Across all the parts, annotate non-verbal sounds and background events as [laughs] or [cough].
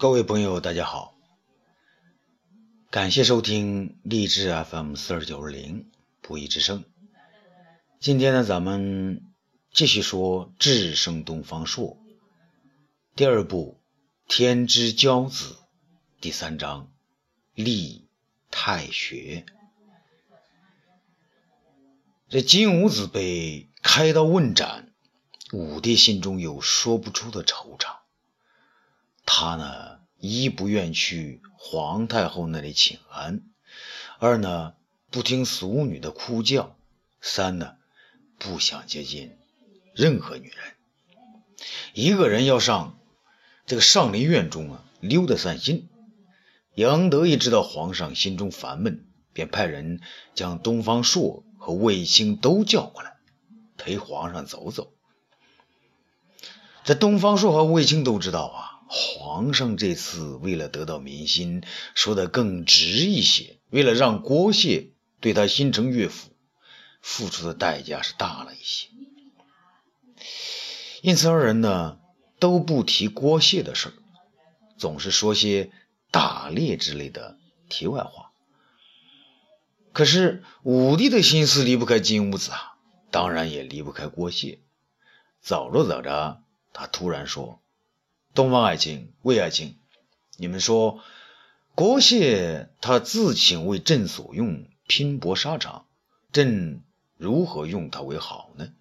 各位朋友，大家好，感谢收听励志 FM 四二九二零不义之声。今天呢，咱们继续说《智胜东方朔》第二部《天之骄子》第三章《立太学》。这金吾子被开刀问斩，武帝心中有说不出的惆怅。他呢，一不愿去皇太后那里请安，二呢不听俗女的哭叫，三呢不想接近任何女人。一个人要上这个上林苑中啊溜达散心。杨德一知道皇上心中烦闷，便派人将东方朔。和卫青都叫过来，陪皇上走走。这东方朔和卫青都知道啊，皇上这次为了得到民心，说的更直一些，为了让郭谢对他心诚悦服，付出的代价是大了一些。因此，二人呢都不提郭谢的事儿，总是说些打猎之类的题外话。可是武帝的心思离不开金吾子啊，当然也离不开郭谢。走着走着，他突然说：“东方爱卿、魏爱卿，你们说郭谢他自请为朕所用，拼搏沙场，朕如何用他为好呢？”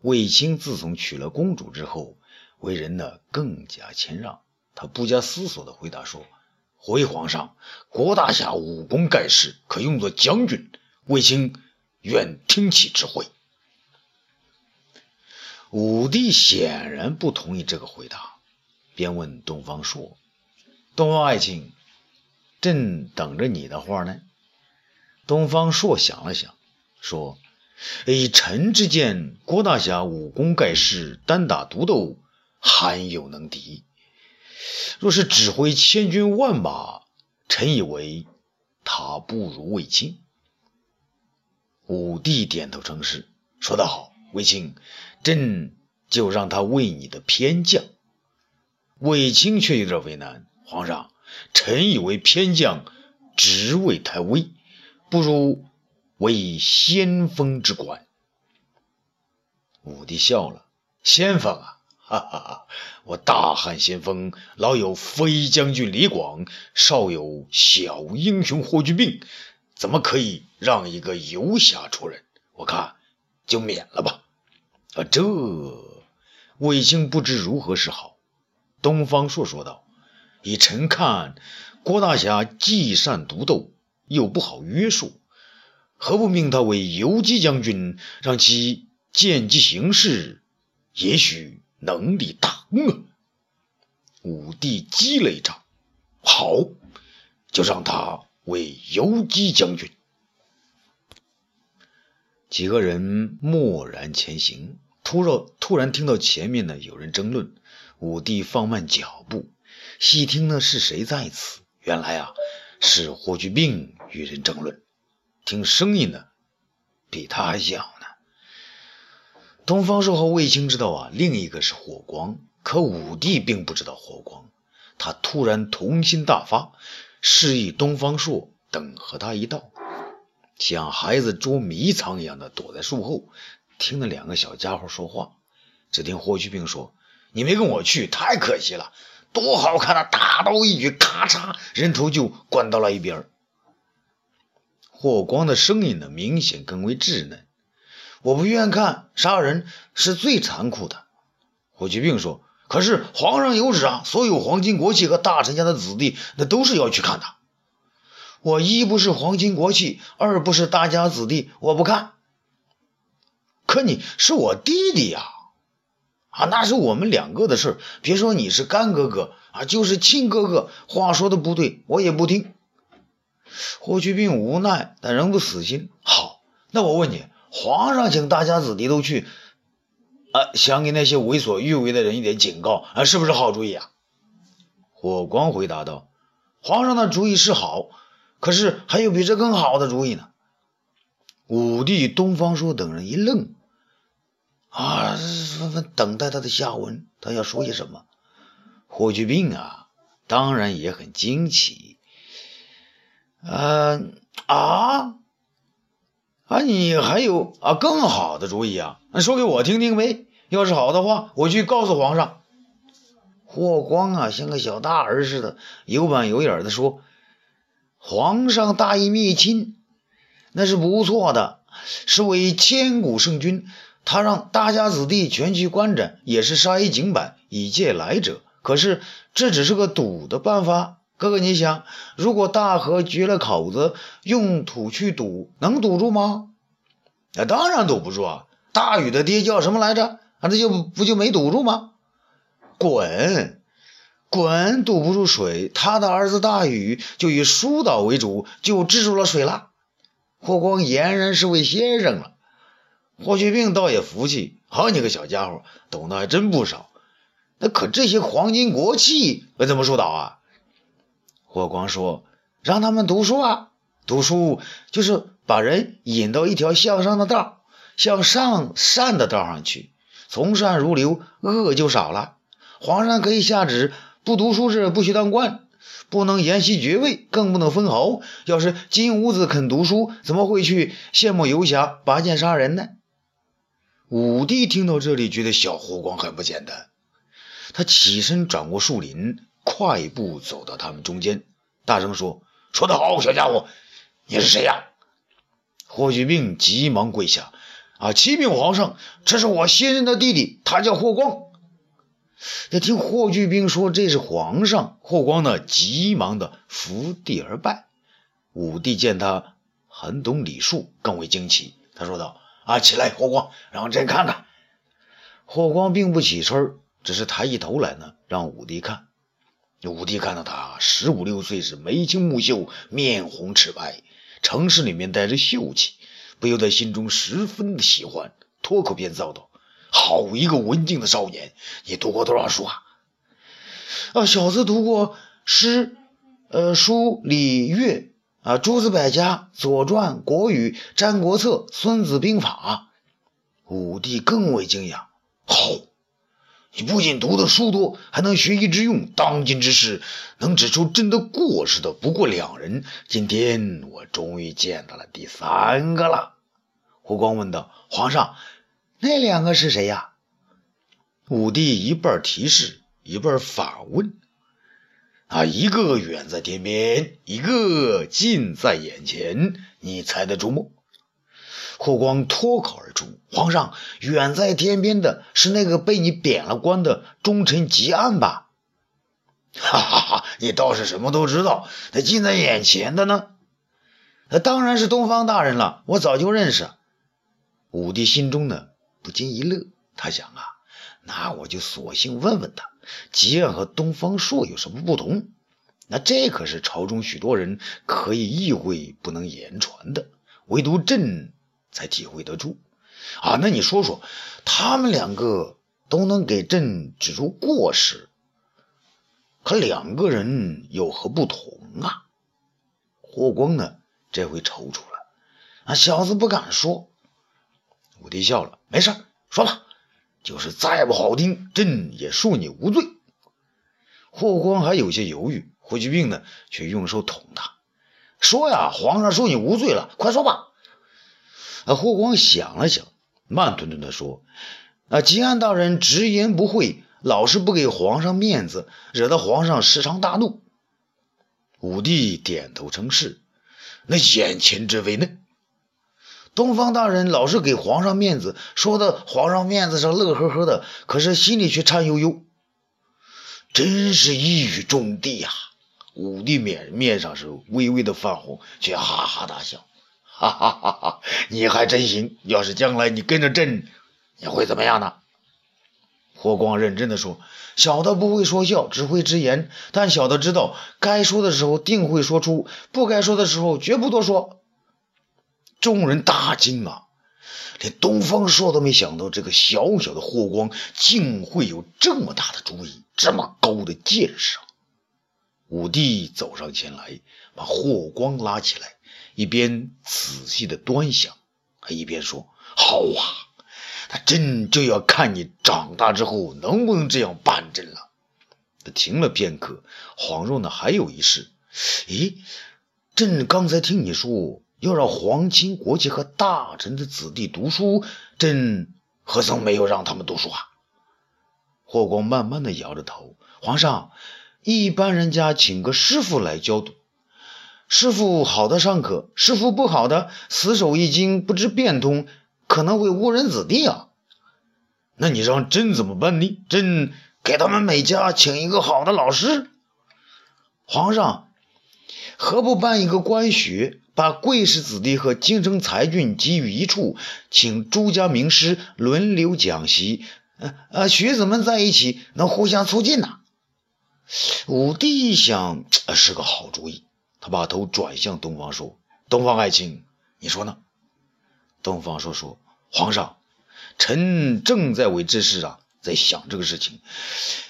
卫青自从娶了公主之后，为人呢更加谦让，他不加思索的回答说。回皇上，郭大侠武功盖世，可用作将军。卫青愿听其指挥。武帝显然不同意这个回答，便问东方朔：“东方爱卿，朕等着你的话呢？”东方朔想了想，说：“以臣之见，郭大侠武功盖世，单打独斗，罕有能敌。”若是指挥千军万马，臣以为他不如卫青。武帝点头称是，说得好，卫青，朕就让他为你的偏将。卫青却有点为难，皇上，臣以为偏将职位太微，不如为先锋之官。武帝笑了，先锋啊！哈哈哈！我大汉先锋，老有飞将军李广，少有小英雄霍去病，怎么可以让一个游侠出任？我看就免了吧。啊，这卫青不知如何是好。东方朔说道：“以臣看，郭大侠既善独斗，又不好约束，何不命他为游击将军，让其见机行事？也许。”能力大功啊！武帝击了一掌，好，就让他为游击将军。几个人默然前行，突然突然听到前面呢有人争论。武帝放慢脚步，细听呢是谁在此？原来啊是霍去病与人争论。听声音呢比他还小呢。东方朔和卫青知道啊，另一个是火光，可武帝并不知道火光。他突然童心大发，示意东方朔等和他一道，像孩子捉迷藏一样的躲在树后，听那两个小家伙说话。只听霍去病说：“你没跟我去，太可惜了，多好看啊！”大刀一举，咔嚓，人头就灌到了一边。霍光的声音呢，明显更为稚嫩。我不愿看杀人是最残酷的，霍去病说。可是皇上有旨啊，所有皇亲国戚和大臣家的子弟，那都是要去看的。我一不是皇亲国戚，二不是大家子弟，我不看。可你是我弟弟呀，啊，那是我们两个的事别说你是干哥哥啊，就是亲哥哥，话说的不对，我也不听。霍去病无奈，但仍不死心。好，那我问你。皇上请大家子弟都去，啊，想给那些为所欲为的人一点警告啊，是不是好主意啊？火光回答道：“皇上的主意是好，可是还有比这更好的主意呢。”武帝、东方朔等人一愣，啊，纷纷等待他的下文，他要说些什么？霍去病啊，当然也很惊奇。呃啊啊，你还有啊更好的主意啊？那说给我听听呗。要是好的话，我去告诉皇上。霍光啊，像个小大儿似的，有板有眼的说：“皇上大义灭亲，那是不错的，是位千古圣君。他让大家子弟全去观战，也是杀一儆百，以戒来者。可是这只是个堵的办法。哥哥，你想，如果大河决了口子，用土去堵，能堵住吗？那当然堵不住啊！大禹的爹叫什么来着？”啊，这就不就没堵住吗？滚，滚，堵不住水。他的儿子大禹就以疏导为主，就治住了水了。霍光俨然是位先生了。霍去病倒也服气，好你个小家伙，懂得还真不少。那可这些黄金国器，我怎么疏导啊？霍光说：“让他们读书啊，读书就是把人引到一条向上的道，向上善的道上去。”从善如流，恶就少了。皇上可以下旨，不读书是不许当官，不能沿袭爵位，更不能封侯。要是金吾子肯读书，怎么会去羡慕游侠、拔剑杀人呢？武帝听到这里，觉得小霍光很不简单。他起身转过树林，快步走到他们中间，大声说：“说得好，小家伙，你是谁呀？”霍去病急忙跪下。啊！启禀皇上，这是我新任的弟弟，他叫霍光。那听霍去病说这是皇上，霍光呢，急忙的伏地而拜。武帝见他很懂礼数，更为惊奇。他说道：“啊，起来，霍光，让朕看看。”霍光并不起身，只是抬起头来呢，让武帝看。武帝看到他十五六岁，是眉清目秀，面红齿白，城市里面带着秀气。不由得心中十分的喜欢，脱口便造道：“好一个文静的少年！你读过多少书啊？”“啊，小子读过诗、呃书、礼、乐啊，诸子百家、左传、国语、战国策、孙子兵法。”武帝更为惊讶：“好！你不仅读的书多，还能学以致用。当今之事，能指出朕的过失的不过两人。今天我终于见到了第三个了。”胡光问道：“皇上，那两个是谁呀？”武帝一半提示，一半反问：“啊，一个远在天边，一个近在眼前，你猜得出吗？”霍光脱口而出：“皇上，远在天边的是那个被你贬了官的忠臣吉安吧？”哈 [laughs] 哈哈，你倒是什么都知道。那近在眼前的呢？那当然是东方大人了，我早就认识。武帝心中呢不禁一乐，他想啊，那我就索性问问他，吉安和东方朔有什么不同？那这可是朝中许多人可以意会不能言传的，唯独朕才体会得住啊。那你说说，他们两个都能给朕指出过失，可两个人有何不同啊？霍光呢这回踌躇了，啊，小子不敢说。武帝笑了，没事，说吧，就是再不好听，朕也恕你无罪。霍光还有些犹豫，霍去病呢，却用手捅他，说呀，皇上恕你无罪了，快说吧。啊，霍光想了想，慢吞吞的说：“啊，吉安大人直言不讳，老是不给皇上面子，惹得皇上时常大怒。”武帝点头称是。那眼前这位呢？东方大人老是给皇上面子，说的皇上面子上乐呵呵的，可是心里却颤悠悠，真是一语中的呀！武帝面面上是微微的泛红，却哈哈大笑，哈哈哈哈！你还真行，要是将来你跟着朕，你会怎么样呢？霍光认真的说：“小的不会说笑，只会直言，但小的知道，该说的时候定会说出，不该说的时候绝不多说。”众人大惊啊！连东方朔都没想到，这个小小的霍光竟会有这么大的主意，这么高的见识。武帝走上前来，把霍光拉起来，一边仔细的端详，还一边说：“好啊，那朕就要看你长大之后能不能这样办朕了。”他停了片刻，恍若呢还有一事。咦，朕刚才听你说要让皇亲国戚和大臣的子弟读书，朕何曾没有让他们读书啊？霍光慢慢的摇着头，皇上，一般人家请个师傅来教读，师傅好的上课，师傅不好的死守一经不知变通，可能会误人子弟啊。那你让朕怎么办呢？朕给他们每家请一个好的老师。皇上，何不办一个官学，把贵氏子弟和京城才俊集于一处，请诸家名师轮流讲习，呃呃，学子们在一起能互相促进呐。武帝一想，是个好主意，他把头转向东方说：“东方爱卿，你说呢？”东方朔说：“皇上。”臣正在为这事啊，在想这个事情。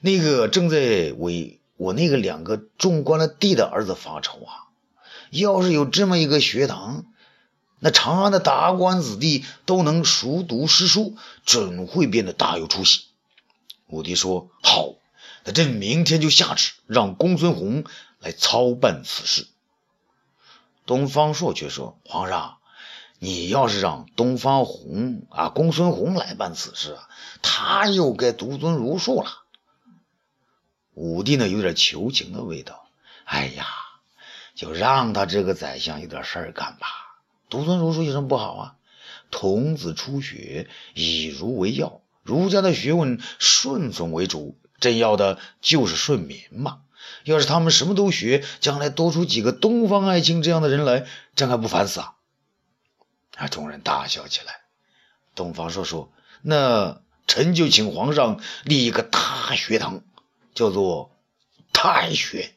那个正在为我那个两个中官的弟的儿子发愁啊。要是有这么一个学堂，那长安的达官子弟都能熟读诗书，准会变得大有出息。武帝说：“好，那朕明天就下旨，让公孙弘来操办此事。”东方朔却说：“皇上。”你要是让东方红啊，公孙弘来办此事啊，他又该独尊儒术了。武帝呢，有点求情的味道。哎呀，就让他这个宰相有点事儿干吧。独尊儒术有什么不好啊？童子初学，以儒为要，儒家的学问顺从为主，朕要的就是顺民嘛。要是他们什么都学，将来多出几个东方爱卿这样的人来，朕还不烦死啊？啊！众人大笑起来。东方朔说：“那臣就请皇上立一个大学堂，叫做太学。”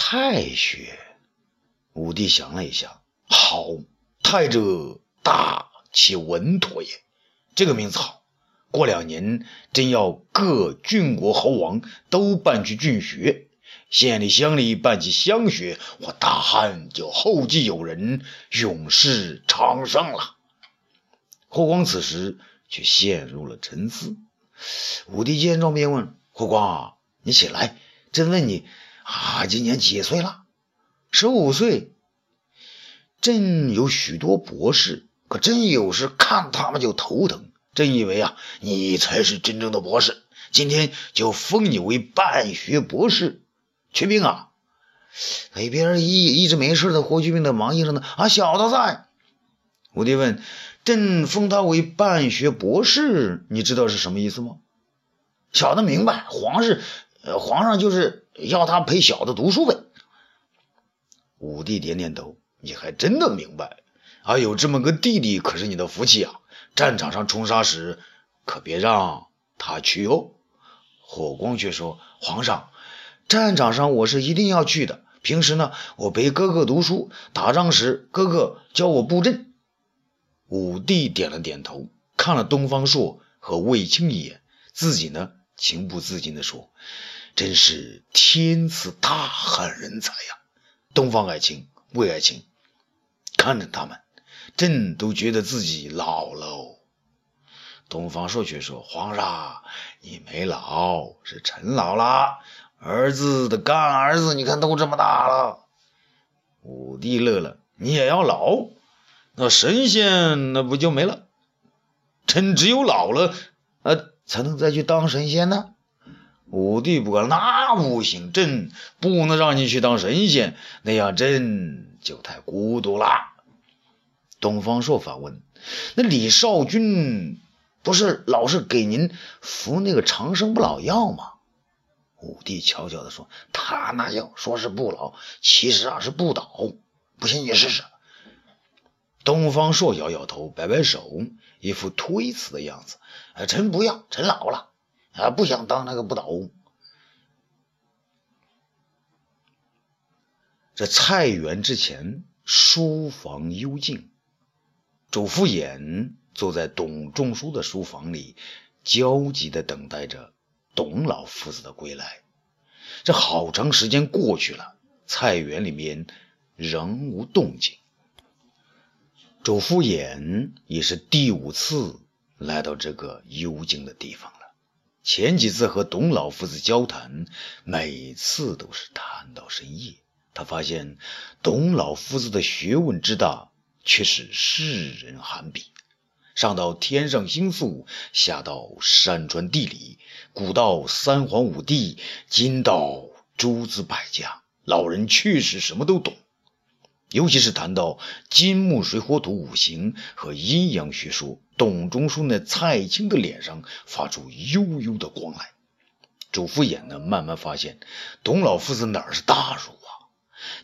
太学。武帝想了一下，好，太者大其稳妥也。这个名字好。过两年，真要各郡国侯王都办去郡学。县里乡里办起乡学，我大汉就后继有人，永世昌盛了。霍光此时却陷入了沉思。武帝见状便问：“霍光，你起来，朕问你啊，今年几岁了？”“十五岁。”“朕有许多博士，可朕有时看他们就头疼。朕以为啊，你才是真正的博士，今天就封你为办学博士。”去病啊！那边一一直没事的霍去病的忙应声呢。啊，小的在。武帝问：“朕封他为办学博士，你知道是什么意思吗？”小的明白，皇室，皇上就是要他陪小的读书呗。武帝点点头：“你还真的明白啊！有这么个弟弟，可是你的福气啊！战场上冲杀时，可别让他去哦。”火光却说：“皇上。”战场上我是一定要去的。平时呢，我陪哥哥读书，打仗时哥哥教我布阵。武帝点了点头，看了东方朔和卫青一眼，自己呢情不自禁地说：“真是天赐大汉人才呀！”东方爱卿、魏爱卿，看着他们，朕都觉得自己老喽。东方朔却说：“皇上，你没老，是臣老了。”儿子的干儿子，你看都这么大了。武帝乐了，你也要老？那神仙那不就没了？臣只有老了，呃，才能再去当神仙呢。武帝不管，那不行，朕不能让你去当神仙，那样朕就太孤独了。东方朔反问：那李少君不是老是给您服那个长生不老药吗？武帝悄悄地说：“他那药说是不老，其实啊是不倒。不信你试试。”东方朔摇摇头，摆摆手，一副推辞的样子。“哎，臣不要，臣老了，啊，不想当那个不倒翁。”这菜园之前，书房幽静，周敷衍坐在董仲舒的书房里，焦急地等待着。董老夫子的归来，这好长时间过去了，菜园里面仍无动静。周敷衍也是第五次来到这个幽静的地方。前几次和董老夫子交谈，每次都是谈到深夜。他发现董老夫子的学问之大，却是世人罕比。上到天上星宿，下到山川地理，古到三皇五帝，今到诸子百家，老人确实什么都懂。尤其是谈到金木水火土五行和阴阳学说，董仲舒那菜青的脸上发出悠悠的光来。主父偃呢，慢慢发现董老夫子哪是大儒啊，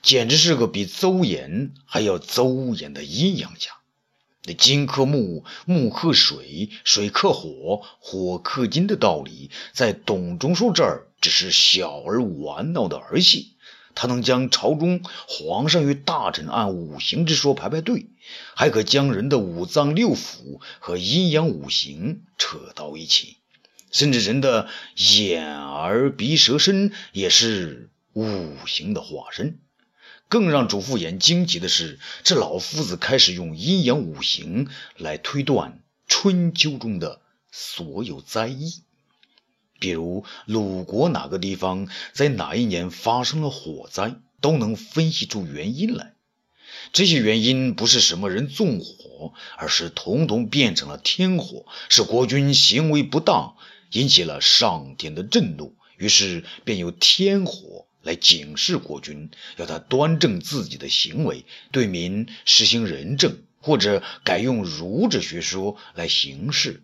简直是个比邹衍还要邹衍的阴阳家。那金克木，木克水，水克火，火克金的道理，在董仲舒这儿只是小儿玩闹的儿戏。他能将朝中皇上与大臣按五行之说排排队，还可将人的五脏六腑和阴阳五行扯到一起，甚至人的眼耳鼻舌身也是五行的化身。更让主父偃惊奇的是，这老夫子开始用阴阳五行来推断春秋中的所有灾异，比如鲁国哪个地方在哪一年发生了火灾，都能分析出原因来。这些原因不是什么人纵火，而是统统变成了天火，是国君行为不当，引起了上天的震怒，于是便有天火。来警示国君，要他端正自己的行为，对民实行仁政，或者改用儒者学说来行事。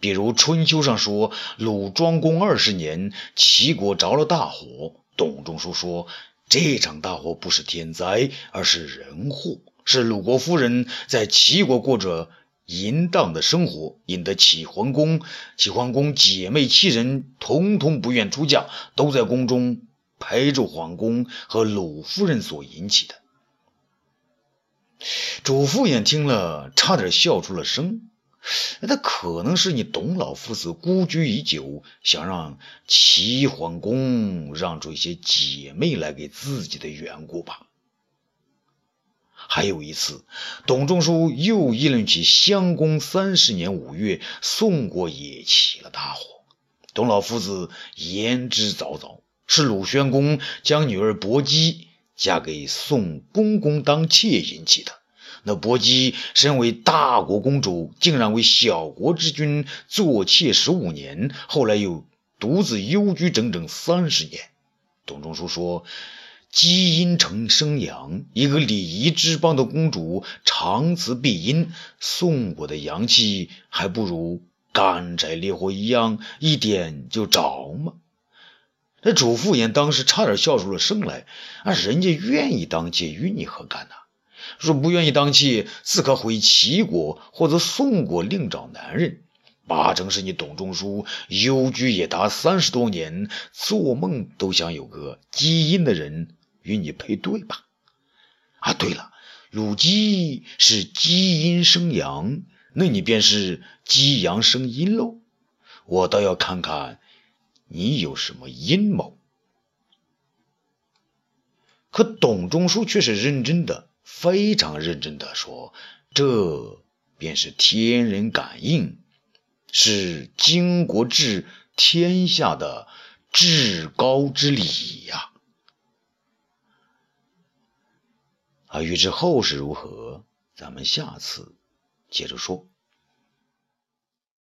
比如春秋上说，鲁庄公二十年，齐国着了大火。董仲舒说，这场大火不是天灾，而是人祸，是鲁国夫人在齐国过着淫荡的生活，引得齐桓公、齐桓公姐妹七人统统不愿出嫁，都在宫中。陪着皇宫和鲁夫人所引起的，主父偃听了，差点笑出了声。那可能是你董老夫子孤居已久，想让齐桓公让出一些姐妹来给自己的缘故吧。还有一次，董仲舒又议论起襄公三十年五月，宋国也起了大火，董老夫子言之凿凿。是鲁宣公将女儿薄姬嫁给宋公公当妾引起的。那薄姬身为大国公主，竟然为小国之君做妾十五年，后来又独自幽居整整三十年。董仲舒说：“积阴成生阳，一个礼仪之邦的公主长此必阴，宋国的阳气还不如干柴烈火一样，一点就着吗？”这主父偃当时差点笑出了声来，啊，人家愿意当妾，与你何干呢？若不愿意当妾，自可回齐国或者宋国另找男人。八成是你董仲舒幽居也达三十多年，做梦都想有个基因的人与你配对吧？啊，对了，鲁姬是基因生阳，那你便是基阳生阴喽。我倒要看看。你有什么阴谋？可董仲舒却是认真的，非常认真的说：“这便是天人感应，是经国治天下的至高之理呀！”啊，欲知后事如何，咱们下次接着说。